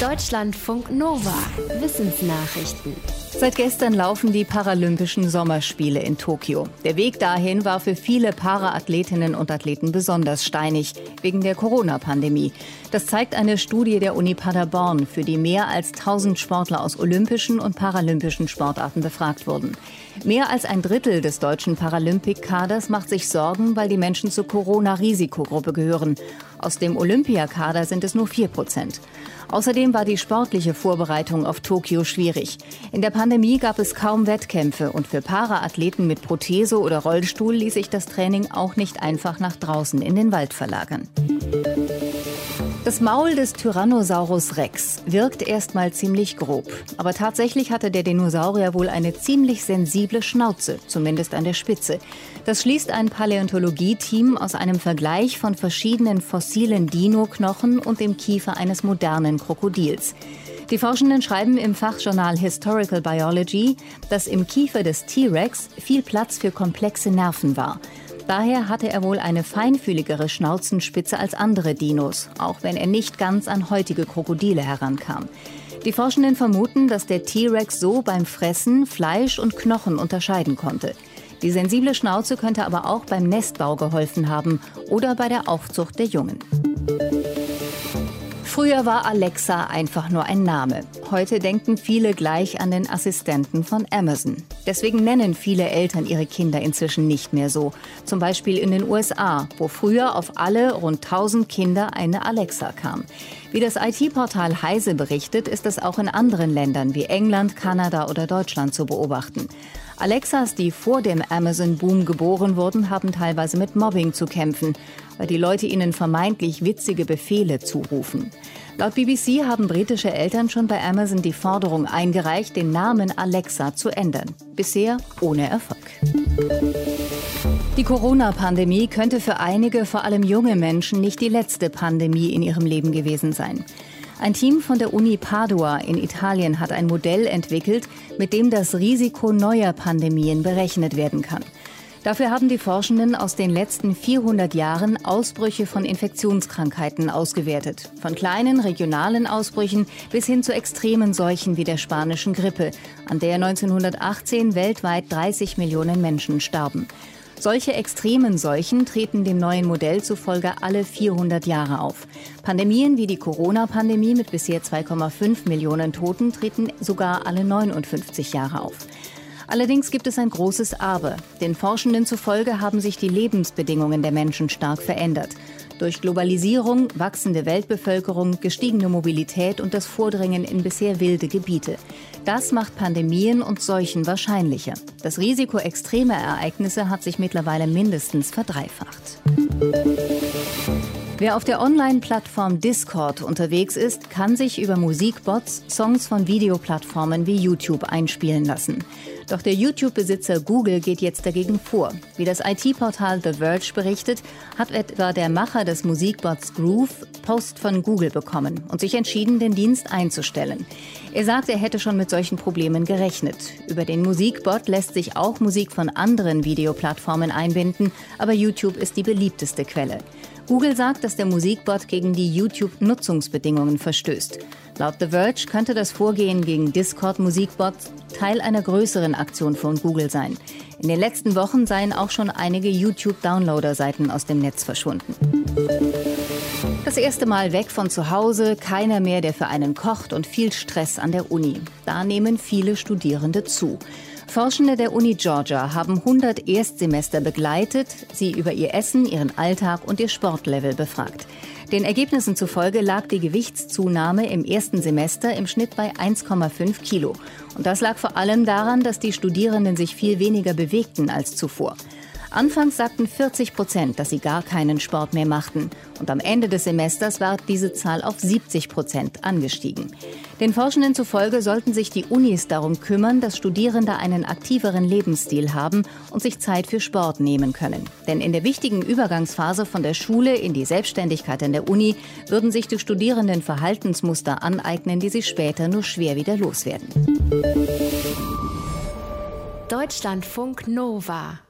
Deutschlandfunk Nova. Wissensnachrichten. Seit gestern laufen die Paralympischen Sommerspiele in Tokio. Der Weg dahin war für viele Paraathletinnen und Athleten besonders steinig, wegen der Corona-Pandemie. Das zeigt eine Studie der Uni Paderborn, für die mehr als 1000 Sportler aus olympischen und paralympischen Sportarten befragt wurden. Mehr als ein Drittel des deutschen Paralympic-Kaders macht sich Sorgen, weil die Menschen zur Corona-Risikogruppe gehören. Aus dem Olympiakader sind es nur 4 Prozent. Außerdem war die sportliche Vorbereitung auf Tokio schwierig. In der Pandemie gab es kaum Wettkämpfe und für Paraathleten mit Prothese oder Rollstuhl ließ sich das Training auch nicht einfach nach draußen in den Wald verlagern. Das Maul des Tyrannosaurus Rex wirkt erstmal ziemlich grob. Aber tatsächlich hatte der Dinosaurier wohl eine ziemlich sensible Schnauze, zumindest an der Spitze. Das schließt ein Paläontologie-Team aus einem Vergleich von verschiedenen fossilen Dino-Knochen und dem Kiefer eines modernen Krokodils. Die Forschenden schreiben im Fachjournal Historical Biology, dass im Kiefer des T-Rex viel Platz für komplexe Nerven war. Daher hatte er wohl eine feinfühligere Schnauzenspitze als andere Dinos, auch wenn er nicht ganz an heutige Krokodile herankam. Die Forschenden vermuten, dass der T-Rex so beim Fressen Fleisch und Knochen unterscheiden konnte. Die sensible Schnauze könnte aber auch beim Nestbau geholfen haben oder bei der Aufzucht der Jungen. Früher war Alexa einfach nur ein Name. Heute denken viele gleich an den Assistenten von Amazon. Deswegen nennen viele Eltern ihre Kinder inzwischen nicht mehr so. Zum Beispiel in den USA, wo früher auf alle rund 1000 Kinder eine Alexa kam. Wie das IT-Portal Heise berichtet, ist es auch in anderen Ländern wie England, Kanada oder Deutschland zu beobachten. Alexas, die vor dem Amazon-Boom geboren wurden, haben teilweise mit Mobbing zu kämpfen, weil die Leute ihnen vermeintlich witzige Befehle zurufen. Laut BBC haben britische Eltern schon bei Amazon die Forderung eingereicht, den Namen Alexa zu ändern. Bisher ohne Erfolg. Die Corona-Pandemie könnte für einige, vor allem junge Menschen, nicht die letzte Pandemie in ihrem Leben gewesen sein. Ein Team von der Uni Padua in Italien hat ein Modell entwickelt, mit dem das Risiko neuer Pandemien berechnet werden kann. Dafür haben die Forschenden aus den letzten 400 Jahren Ausbrüche von Infektionskrankheiten ausgewertet. Von kleinen regionalen Ausbrüchen bis hin zu extremen Seuchen wie der spanischen Grippe, an der 1918 weltweit 30 Millionen Menschen starben. Solche extremen Seuchen treten dem neuen Modell zufolge alle 400 Jahre auf. Pandemien wie die Corona-Pandemie mit bisher 2,5 Millionen Toten treten sogar alle 59 Jahre auf. Allerdings gibt es ein großes Aber. Den Forschenden zufolge haben sich die Lebensbedingungen der Menschen stark verändert. Durch Globalisierung, wachsende Weltbevölkerung, gestiegene Mobilität und das Vordringen in bisher wilde Gebiete. Das macht Pandemien und Seuchen wahrscheinlicher. Das Risiko extremer Ereignisse hat sich mittlerweile mindestens verdreifacht. Wer auf der Online-Plattform Discord unterwegs ist, kann sich über Musikbots Songs von Videoplattformen wie YouTube einspielen lassen. Doch der YouTube-Besitzer Google geht jetzt dagegen vor. Wie das IT-Portal The Verge berichtet, hat etwa der Macher des Musikbots Groove Post von Google bekommen und sich entschieden, den Dienst einzustellen. Er sagt, er hätte schon mit solchen Problemen gerechnet. Über den Musikbot lässt sich auch Musik von anderen Videoplattformen einbinden, aber YouTube ist die beliebteste Quelle. Google sagt, dass der Musikbot gegen die YouTube-Nutzungsbedingungen verstößt. Laut The Verge könnte das Vorgehen gegen Discord-Musikbots Teil einer größeren Aktion von Google sein. In den letzten Wochen seien auch schon einige YouTube-Downloader-Seiten aus dem Netz verschwunden. Das erste Mal weg von zu Hause, keiner mehr, der für einen kocht und viel Stress an der Uni. Da nehmen viele Studierende zu. Forschende der Uni Georgia haben 100 Erstsemester begleitet, sie über ihr Essen, ihren Alltag und ihr Sportlevel befragt. Den Ergebnissen zufolge lag die Gewichtszunahme im ersten Semester im Schnitt bei 1,5 Kilo. Und das lag vor allem daran, dass die Studierenden sich viel weniger bewegten als zuvor. Anfangs sagten 40 Prozent, dass sie gar keinen Sport mehr machten. Und am Ende des Semesters war diese Zahl auf 70 Prozent angestiegen. Den Forschenden zufolge sollten sich die Unis darum kümmern, dass Studierende einen aktiveren Lebensstil haben und sich Zeit für Sport nehmen können. Denn in der wichtigen Übergangsphase von der Schule in die Selbstständigkeit in der Uni würden sich die Studierenden Verhaltensmuster aneignen, die sie später nur schwer wieder loswerden. Deutschlandfunk Nova